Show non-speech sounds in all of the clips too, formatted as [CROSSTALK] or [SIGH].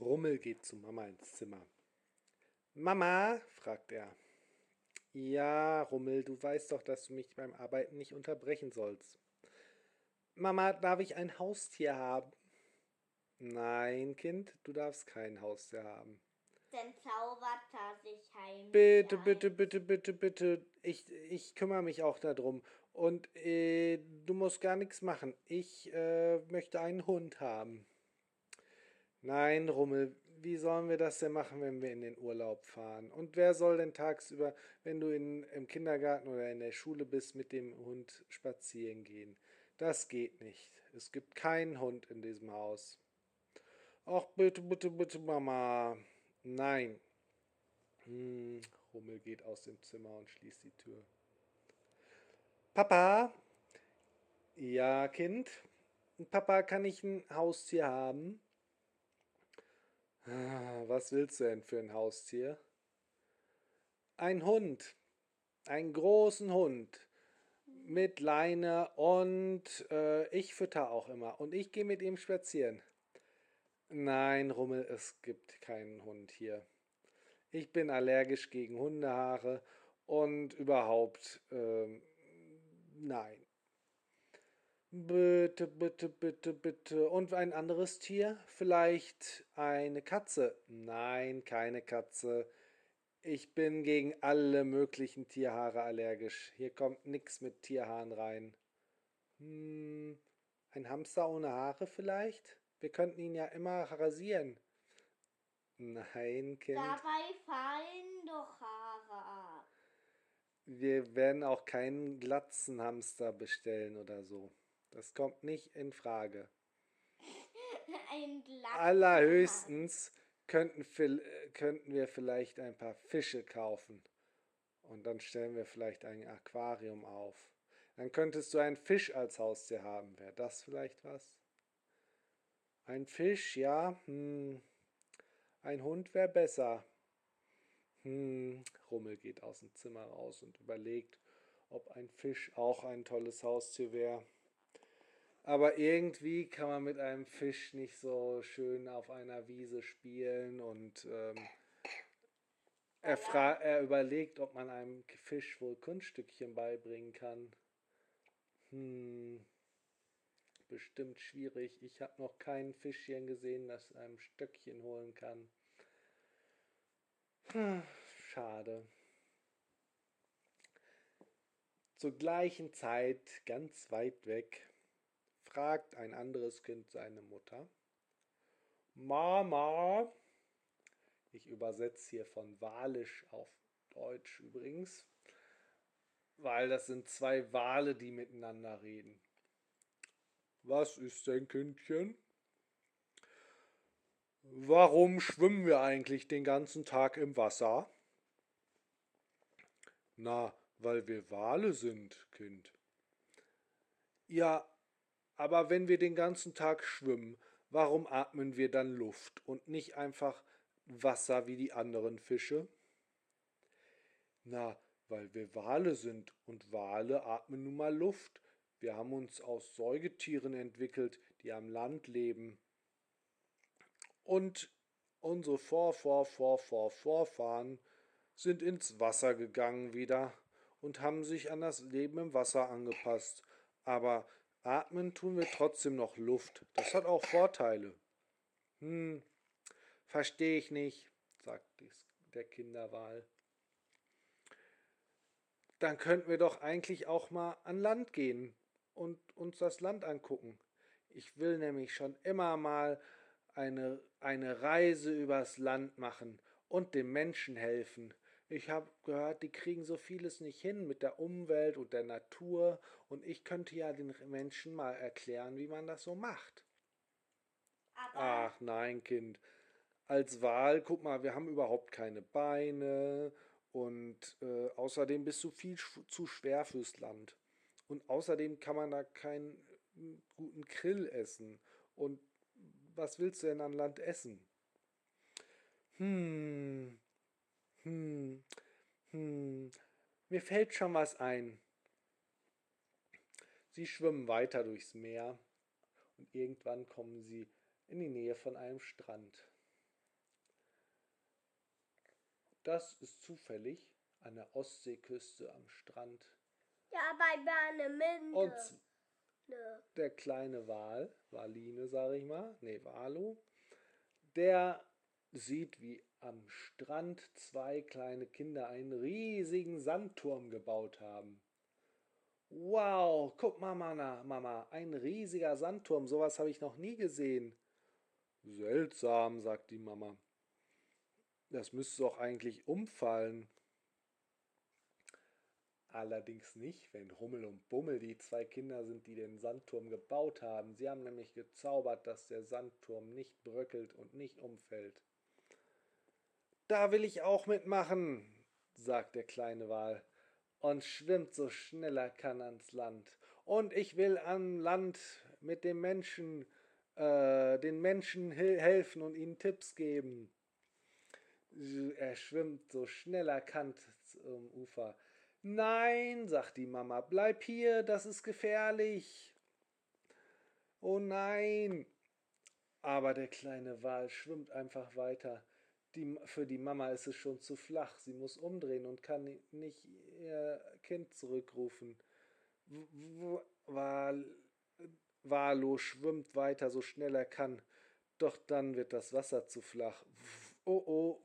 Rummel geht zu Mama ins Zimmer. Mama, fragt er. Ja, Rummel, du weißt doch, dass du mich beim Arbeiten nicht unterbrechen sollst. Mama, darf ich ein Haustier haben? Nein, Kind, du darfst kein Haustier haben. Dann zaubert er sich heim. Bitte, bitte, bitte, bitte, bitte. Ich, ich kümmere mich auch darum. Und äh, du musst gar nichts machen. Ich äh, möchte einen Hund haben. Nein, Rummel, wie sollen wir das denn machen, wenn wir in den Urlaub fahren? Und wer soll denn tagsüber, wenn du in, im Kindergarten oder in der Schule bist, mit dem Hund spazieren gehen? Das geht nicht. Es gibt keinen Hund in diesem Haus. Ach, bitte, bitte, bitte, Mama. Nein. Hm, Rummel geht aus dem Zimmer und schließt die Tür. Papa? Ja, Kind? Papa, kann ich ein Haustier haben? Ah, was willst du denn für ein Haustier? Ein Hund. Einen großen Hund. Mit Leine und äh, ich fütter auch immer. Und ich gehe mit ihm spazieren. Nein, Rummel, es gibt keinen Hund hier. Ich bin allergisch gegen Hundehaare und überhaupt, äh, nein. Bitte, bitte, bitte, bitte. Und ein anderes Tier? Vielleicht eine Katze? Nein, keine Katze. Ich bin gegen alle möglichen Tierhaare allergisch. Hier kommt nichts mit Tierhaaren rein. Hm, ein Hamster ohne Haare vielleicht? Wir könnten ihn ja immer rasieren. Nein, Kind. Dabei fallen doch Haare ab. Wir werden auch keinen Glatzenhamster bestellen oder so. Das kommt nicht in Frage. [LAUGHS] Allerhöchstens könnten, könnten wir vielleicht ein paar Fische kaufen. Und dann stellen wir vielleicht ein Aquarium auf. Dann könntest du einen Fisch als Haustier haben. Wäre das vielleicht was? Ein Fisch, ja. Hm. Ein Hund wäre besser. Hm. Rummel geht aus dem Zimmer raus und überlegt, ob ein Fisch auch ein tolles Haustier wäre. Aber irgendwie kann man mit einem Fisch nicht so schön auf einer Wiese spielen und ähm, er, er überlegt, ob man einem Fisch wohl Kunststückchen beibringen kann. Hm, bestimmt schwierig. Ich habe noch kein Fischchen gesehen, das einem Stöckchen holen kann. Hm, schade. Zur gleichen Zeit, ganz weit weg, fragt ein anderes Kind seine Mutter. Mama, ich übersetze hier von Walisch auf Deutsch übrigens, weil das sind zwei Wale, die miteinander reden. Was ist denn, Kindchen? Warum schwimmen wir eigentlich den ganzen Tag im Wasser? Na, weil wir Wale sind, Kind. Ja, aber wenn wir den ganzen Tag schwimmen, warum atmen wir dann Luft und nicht einfach Wasser wie die anderen Fische? Na, weil wir Wale sind und Wale atmen nun mal Luft. Wir haben uns aus Säugetieren entwickelt, die am Land leben. Und unsere Vor, Vor, Vor, Vor, Vorfahren sind ins Wasser gegangen wieder und haben sich an das Leben im Wasser angepasst. Aber Atmen tun wir trotzdem noch Luft. Das hat auch Vorteile. Hm, verstehe ich nicht, sagt der Kinderwahl. Dann könnten wir doch eigentlich auch mal an Land gehen und uns das Land angucken. Ich will nämlich schon immer mal eine, eine Reise übers Land machen und den Menschen helfen. Ich habe gehört, die kriegen so vieles nicht hin mit der Umwelt und der Natur und ich könnte ja den Menschen mal erklären, wie man das so macht. Aber Ach nein, Kind. Als Wahl, guck mal, wir haben überhaupt keine Beine und äh, außerdem bist du viel sch zu schwer fürs Land. Und außerdem kann man da keinen guten Grill essen. Und was willst du denn an Land essen? Hm, hm, hm, mir fällt schon was ein. Sie schwimmen weiter durchs Meer und irgendwann kommen sie in die Nähe von einem Strand. das ist zufällig an der Ostseeküste am Strand. Ja, bei Warnemünde. Und Ne. der kleine Wal, Waline sage ich mal, nee, Walu, der sieht, wie am Strand zwei kleine Kinder einen riesigen Sandturm gebaut haben. Wow, guck mal, Mama, Mama, ein riesiger Sandturm, sowas habe ich noch nie gesehen. Seltsam, sagt die Mama. Das müsste doch eigentlich umfallen. Allerdings nicht, wenn Hummel und Bummel die zwei Kinder sind, die den Sandturm gebaut haben. Sie haben nämlich gezaubert, dass der Sandturm nicht bröckelt und nicht umfällt. Da will ich auch mitmachen, sagt der kleine Wal und schwimmt so schnell er kann ans Land. Und ich will an Land mit dem Menschen, äh, den Menschen hel- helfen und ihnen Tipps geben. Er schwimmt so schnell er kann zum Ufer. Nein, sagt die Mama, bleib hier, das ist gefährlich. Oh nein. Aber der kleine Wal schwimmt einfach weiter. Die, für die Mama ist es schon zu flach. Sie muss umdrehen und kann ni- nicht ihr Kind zurückrufen. Walo schwimmt weiter, so schnell er kann. Doch dann wird das Wasser zu flach. Oh oh.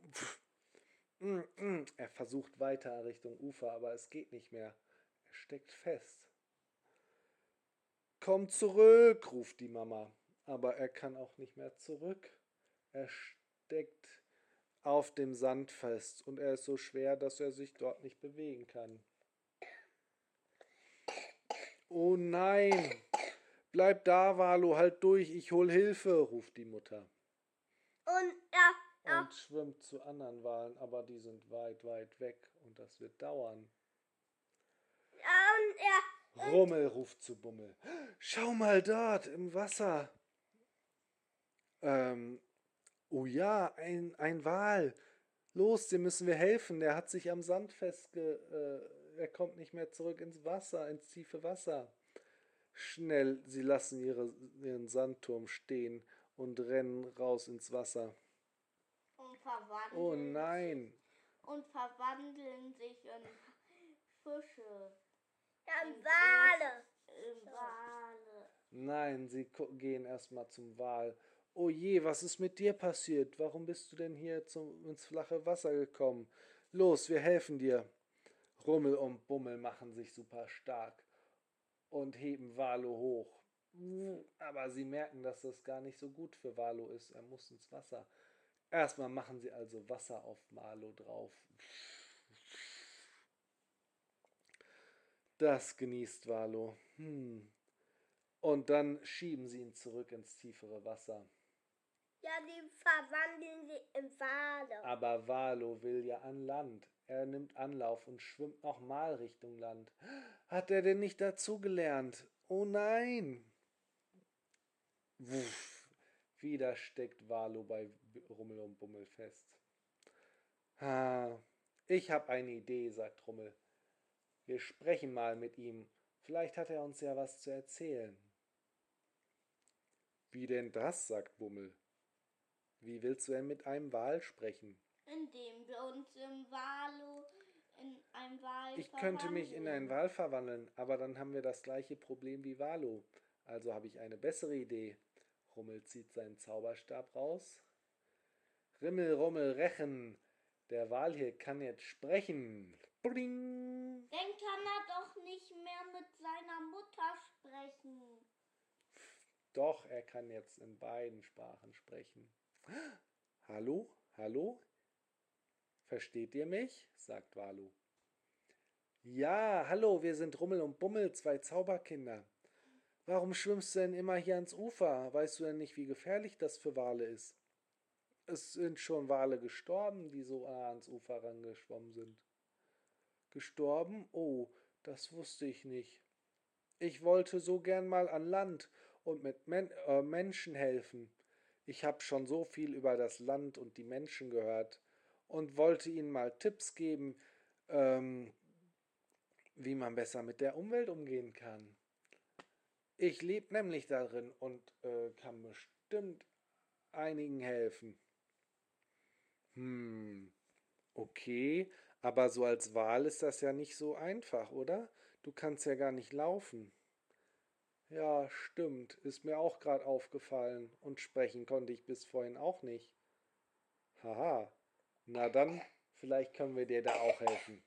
Mm, mm. Er versucht weiter Richtung Ufer, aber es geht nicht mehr. Er steckt fest. Komm zurück, ruft die Mama. Aber er kann auch nicht mehr zurück. Er steckt auf dem Sand fest und er ist so schwer, dass er sich dort nicht bewegen kann. Oh nein! Bleib da, Valo, halt durch, ich hol Hilfe, ruft die Mutter Und ja, ja. und schwimmt zu anderen Walen, aber die sind weit, weit weg und das wird dauern. ja, und ja. Rummel ruft zu Bummel. Schau mal dort im Wasser. Ähm, oh ja, ein, ein Wal. Los, dem müssen wir helfen. Der hat sich am Sand festge... Äh, er kommt nicht mehr zurück ins Wasser, ins tiefe Wasser. Schnell, sie lassen ihre, ihren Sandturm stehen und rennen raus ins Wasser. Und verwandeln, Oh nein. und verwandeln sich in Fische. Ja, in Wale. In Wale. Nein, sie gehen erstmal zum Wal. Oh je, was ist mit dir passiert? Warum bist du denn hier zum, ins flache Wasser gekommen? Los, wir helfen dir. Rummel und Bummel machen sich super stark und heben Valo hoch. Aber sie merken, dass das gar nicht so gut für Valo ist. Er muss ins Wasser. Erstmal machen sie also Wasser auf Malo drauf. Das genießt Valo. Hm. Und dann schieben sie ihn zurück ins tiefere Wasser. Ja, die verwandeln sie in Wale. Aber Valo will ja an Land. Er nimmt Anlauf und schwimmt nochmal Richtung Land. Hat er denn nicht dazugelernt? Oh nein! Wuff. Wieder steckt Valo bei Rummel und Bummel fest. Ha, ich hab eine Idee, sagt Rummel. Wir sprechen mal mit ihm. Vielleicht hat er uns ja was zu erzählen. Wie denn das? sagt Bummel. Wie willst du denn mit einem Wal sprechen? Indem wir uns im Walo in ein Wal Ich könnte mich in einen verwandeln. Wal verwandeln, aber dann haben wir das gleiche Problem wie Valo. Also habe ich eine bessere Idee. Rummel zieht seinen Zauberstab raus. Rimmel, Rummel, Rechen. Der Wal hier kann jetzt sprechen. Bling. Dann kann er doch nicht mehr mit seiner Mutter sprechen. Doch, er kann jetzt in beiden Sprachen sprechen. Hallo? Hallo? Versteht ihr mich? sagt Walu. Ja, hallo, wir sind Rummel und Bummel, zwei Zauberkinder. Warum schwimmst du denn immer hier ans Ufer? Weißt du denn nicht, wie gefährlich das für Wale ist? Es sind schon Wale gestorben, die so nah ans Ufer rangeschwommen sind. Gestorben? Oh, das wusste ich nicht. Ich wollte so gern mal an Land und mit Men äh, Menschen helfen. Ich habe schon so viel über das Land und die Menschen gehört und wollte ihnen mal Tipps geben, ähm, wie man besser mit der Umwelt umgehen kann. Ich lebe nämlich darin und äh, kann bestimmt einigen helfen. Hm, Okay, aber so als Wal ist das ja nicht so einfach, oder? Du kannst ja gar nicht laufen. Ja, stimmt, ist mir auch gerade aufgefallen. Und sprechen konnte ich bis vorhin auch nicht. Haha, na dann, vielleicht können wir dir da auch helfen.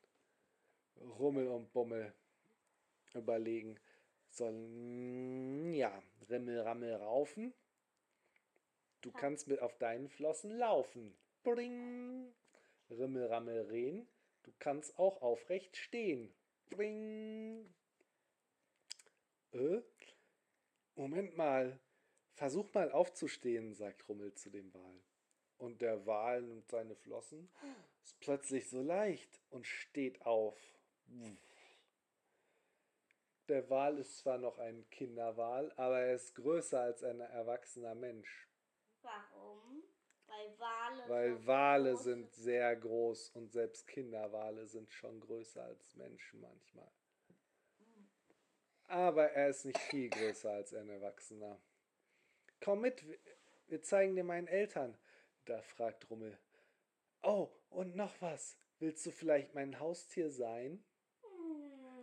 Rummel und Bummel überlegen. Sollen, ja, Rimmel, Rammel, Raufen. Du kannst mit auf deinen Flossen laufen. Bring. Rimmel, Rammel, Rehen. Du kannst auch aufrecht stehen. Bring. Äh? Moment mal. Versuch mal aufzustehen, sagt Rummel zu dem Wal. Und der Wal nimmt seine Flossen, ist plötzlich so leicht und steht auf. Der Wal ist zwar noch ein Kinderwal, aber er ist größer als ein erwachsener Mensch. Warum? Weil Wale. Weil Wale sind sehr groß und selbst Kinderwale sind schon größer als Menschen manchmal. Aber er ist nicht viel größer als ein Erwachsener. Komm mit, wir- zeigen dir meinen Eltern. Da fragt Rummel. Oh, und noch was. Willst du vielleicht mein Haustier sein?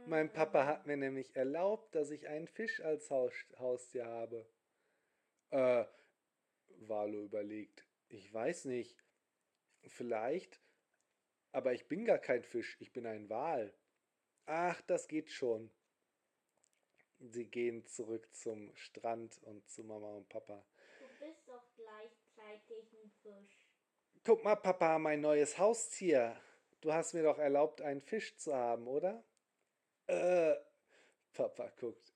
Mein Papa hat mir nämlich erlaubt, dass ich einen Fisch als Haus Haustier habe. Äh, Valo überlegt. Ich weiß nicht. Vielleicht. Aber ich bin gar kein Fisch, ich bin ein Wal. Ach, das geht schon. Sie gehen zurück zum Strand und zu Mama und Papa. Du bist doch gleichzeitig ein Fisch. Guck mal, Papa, mein neues Haustier. Du hast mir doch erlaubt, einen Fisch zu haben, oder? Äh, Papa guckt.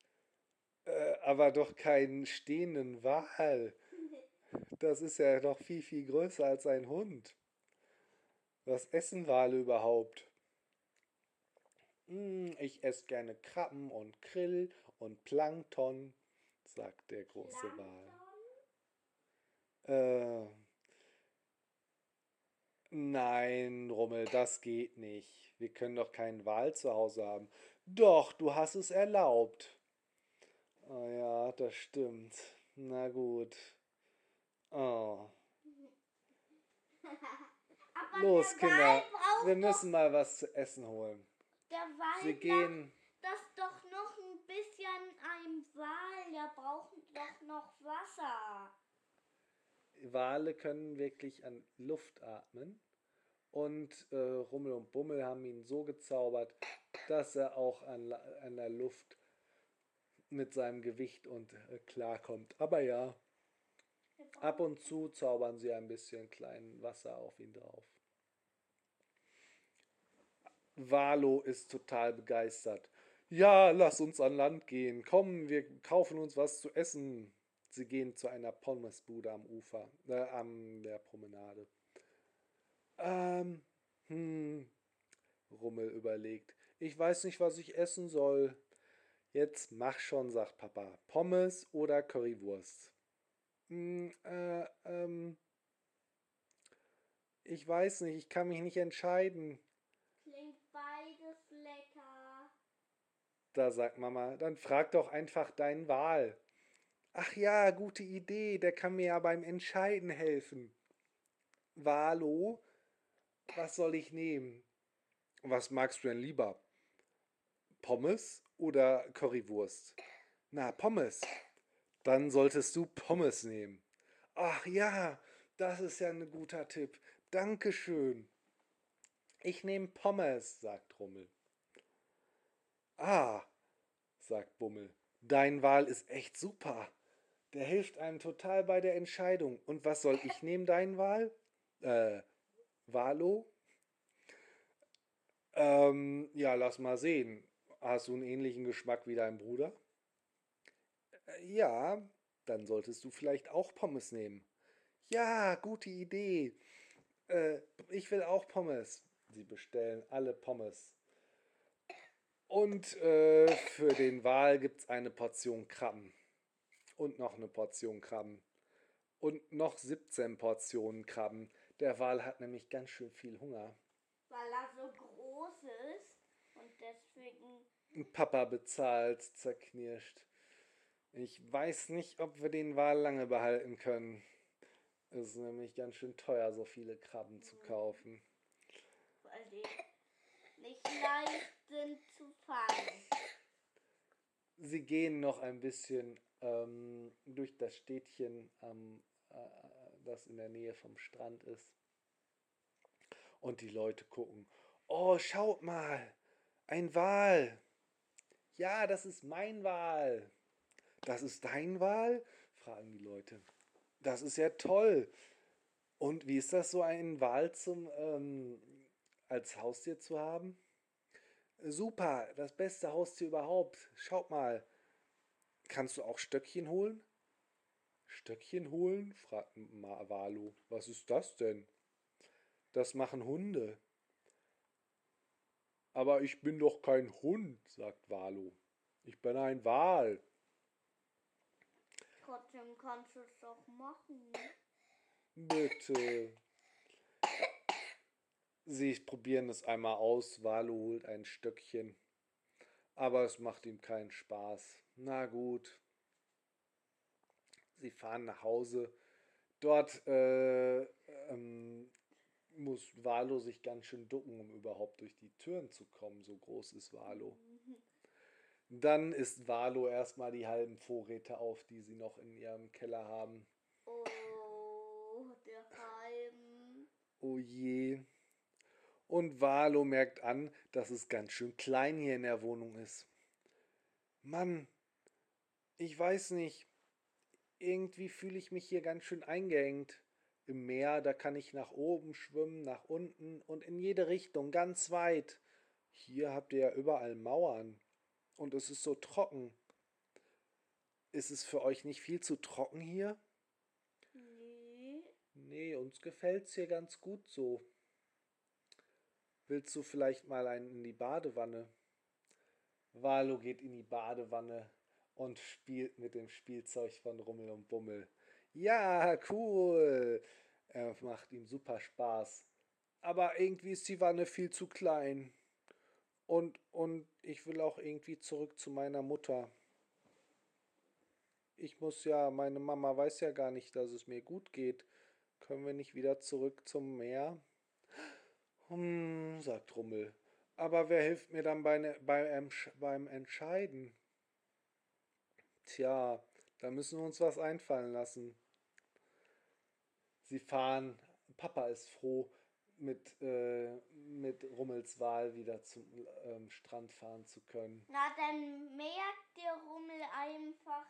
Äh, aber doch keinen stehenden Wal. [LAUGHS] Das ist ja noch viel, viel größer als ein Hund. Was essen Wale überhaupt? Hm, ich esse gerne Krabben und Krill und Plankton, sagt der große Wal. Äh, nein, Rummel, das geht nicht. Wir können doch keinen Wal zu Hause haben. Doch, du hast es erlaubt. Oh ja, das stimmt. Na gut. Oh. [LAUGHS] Los, der Kinder, wir müssen mal was zu essen holen. der Wal Sie braucht gehen. Das doch noch ein bisschen ein Wal. Der braucht doch noch Wasser. Wale können wirklich an Luft atmen. Und äh, Rummel und Bummel haben ihn so gezaubert, dass er auch an, an der Luft mit seinem Gewicht und äh, klarkommt. Aber ja, ab und zu zaubern sie ein bisschen klein Wasser auf ihn drauf. Valo ist total begeistert. Ja, lass uns an Land gehen. Komm, wir kaufen uns was zu essen. Sie gehen zu einer Pommesbude am Ufer, äh, an der Promenade. Ähm, hm, Rummel überlegt. Ich weiß nicht, was ich essen soll. Jetzt mach schon, sagt Papa. Pommes oder Currywurst? Hm, äh, ähm, ich weiß nicht, ich kann mich nicht entscheiden. Da sagt Mama, dann frag doch einfach deinen Wal. Ach ja, gute Idee, der kann mir ja beim Entscheiden helfen. Valo, was soll ich nehmen? Was magst du denn lieber? Pommes oder Currywurst? Na, Pommes. Dann solltest du Pommes nehmen. Ach ja, das ist ja ein guter Tipp. Dankeschön. Ich nehme Pommes, sagt Rummel. Ah, sagt Bummel, dein Wal ist echt super. Der hilft einem total bei der Entscheidung. Und was soll ich nehmen, dein Wal? Äh, Valo? Ähm, ja, lass mal sehen. Hast du einen ähnlichen Geschmack wie dein Bruder? Äh, ja, dann solltest du vielleicht auch Pommes nehmen. Ja, gute Idee. Äh, ich will auch Pommes. Sie bestellen alle Pommes. Und äh, für den Wal gibt es eine Portion Krabben. Und noch eine Portion Krabben. Und noch 17 Portionen Krabben. Der Wal hat nämlich ganz schön viel Hunger. Weil er so groß ist. Und deswegen. Papa bezahlt, zerknirscht. Ich weiß nicht, ob wir den Wal lange behalten können. Es ist nämlich ganz schön teuer, so viele Krabben zu kaufen. die nicht leicht sind zu fangen. Sie gehen noch ein bisschen ähm, durch das Städtchen, ähm, äh, das in der Nähe vom Strand ist. Und die Leute gucken. Oh, schaut mal, ein Wal. Ja, das ist mein Wal. Das ist dein Wal? fragen die Leute. Das ist ja toll. Und wie ist das so, einen Wal zum, ähm, als Haustier zu haben? Super, das beste Haustier überhaupt. Schaut mal. Kannst du auch Stöckchen holen? Stöckchen holen? fragt Valo. Was ist das denn? Das machen Hunde. Aber ich bin doch kein Hund, sagt Valo. Ich bin ein Wal. Trotzdem kannst du es doch machen. Bitte. Sie probieren es einmal aus. Valo holt ein Stöckchen. Aber es macht ihm keinen Spaß. Na gut. Sie fahren nach Hause. Dort äh, ähm, muss Valo sich ganz schön ducken, um überhaupt durch die Türen zu kommen. So groß ist Valo. Dann isst Valo erstmal die halben Vorräte auf, die sie noch in ihrem Keller haben. Oh, der Halm. Oh je. Und Valo merkt an, dass es ganz schön klein hier in der Wohnung ist. Mann, ich weiß nicht. Irgendwie fühle ich mich hier ganz schön eingeengt. Im Meer, da kann ich nach oben schwimmen, nach unten und in jede Richtung, ganz weit. Hier habt ihr ja überall Mauern. Und es ist so trocken. Ist es für euch nicht viel zu trocken hier? Nee. Nee, uns gefällt's hier ganz gut so. Willst du vielleicht mal einen in die Badewanne? Valo geht in die Badewanne und spielt mit dem Spielzeug von Rummel und Bummel. Ja, cool. Er macht ihm super Spaß. Aber irgendwie ist die Wanne viel zu klein. Und, und ich will auch irgendwie zurück zu meiner Mutter. Ich muss ja, meine Mama weiß ja gar nicht, dass es mir gut geht. Können wir nicht wieder zurück zum Meer? Hm, sagt Rummel. Aber wer hilft mir dann bei, bei, beim Entscheiden? Tja, da müssen wir uns was einfallen lassen. Sie fahren, Papa ist froh, mit, äh, mit Rummels Wahl wieder zum ähm, Strand fahren zu können. Na, dann merkt der Rummel einfach,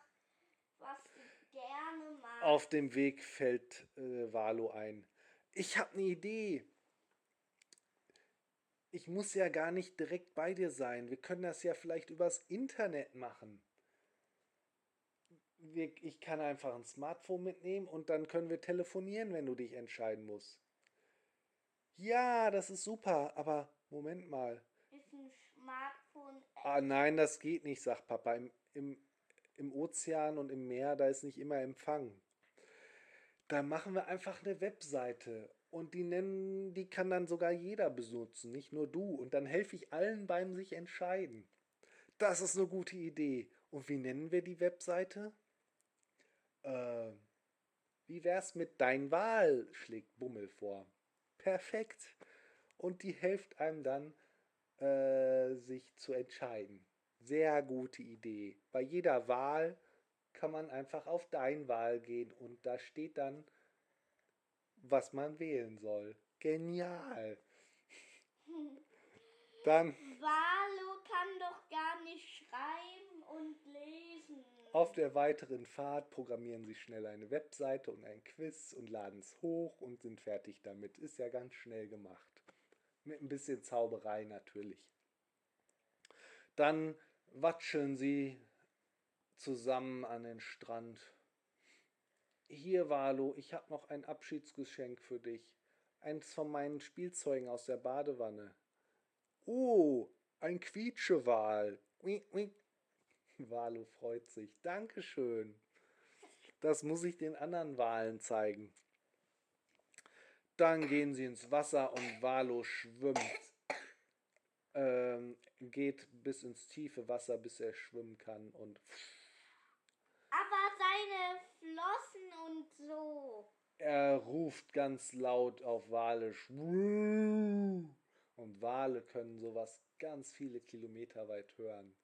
was du gerne magst. Auf dem Weg fällt äh, Valo ein. Ich habe eine Idee. Ich muss ja gar nicht direkt bei dir sein. Wir können das ja vielleicht übers Internet machen. Ich kann einfach ein Smartphone mitnehmen und dann können wir telefonieren, wenn du dich entscheiden musst. Ja, das ist super, aber Moment mal. Ist ein Smartphone. Ah, nein, das geht nicht, sagt Papa. Im, im, Im Ozean und im Meer, da ist nicht immer Empfang. Da machen wir einfach eine Webseite und die nennen, die kann dann sogar jeder benutzen, nicht nur du. Und dann helfe ich allen beim sich entscheiden. Das ist eine gute Idee. Und wie nennen wir die Webseite? Äh, wie wär's mit Dein Wahl? schlägt Bummel vor. Perfekt. Und die hilft einem dann, äh, sich zu entscheiden. Sehr gute Idee. Bei jeder Wahl kann man einfach auf Dein Wahl gehen und da steht dann, was man wählen soll. Genial. Dann. Valo kann doch gar nicht schreiben und lesen. Auf der weiteren Fahrt programmieren sie schnell eine Webseite und ein Quiz und laden es hoch und sind fertig damit. Ist ja ganz schnell gemacht. Mit ein bisschen Zauberei natürlich. Dann watscheln sie zusammen an den Strand hier, Valo, ich habe noch ein Abschiedsgeschenk für dich. Eins von meinen Spielzeugen aus der Badewanne. Oh, ein Quietschewal. Valo freut sich. Dankeschön. Das muss ich den anderen Walen zeigen. Dann gehen sie ins Wasser und Valo schwimmt. Ähm, geht bis ins tiefe Wasser, bis er schwimmen kann und aber seine Flossen und so. Er ruft ganz laut auf Walisch und Wale können sowas ganz viele Kilometer weit hören.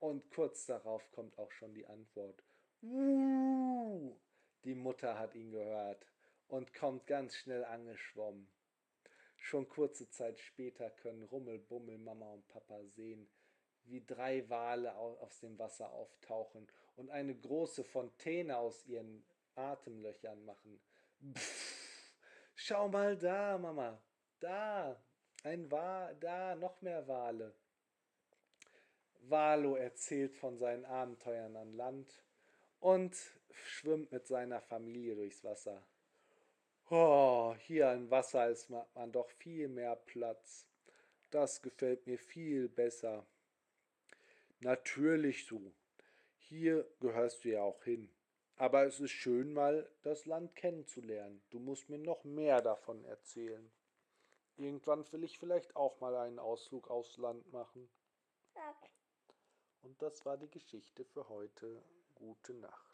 Und kurz darauf kommt auch schon die Antwort. Die Mutter hat ihn gehört und kommt ganz schnell angeschwommen. Schon kurze Zeit später können Rummel, Bummel, Mama und Papa sehen, wie drei Wale aus dem Wasser auftauchen und eine große Fontäne aus ihren Atemlöchern machen. Pff, schau mal da, Mama, da, ein Wal, da, noch mehr Wale. Valo erzählt von seinen Abenteuern an Land und schwimmt mit seiner Familie durchs Wasser. Oh, hier im Wasser ist man doch viel mehr Platz. Das gefällt mir viel besser. Natürlich so. Hier gehörst du ja auch hin. Aber es ist schön, mal das Land kennenzulernen. Du musst mir noch mehr davon erzählen. Irgendwann will ich vielleicht auch mal einen Ausflug aufs Land machen. Und das war die Geschichte für heute. Gute Nacht.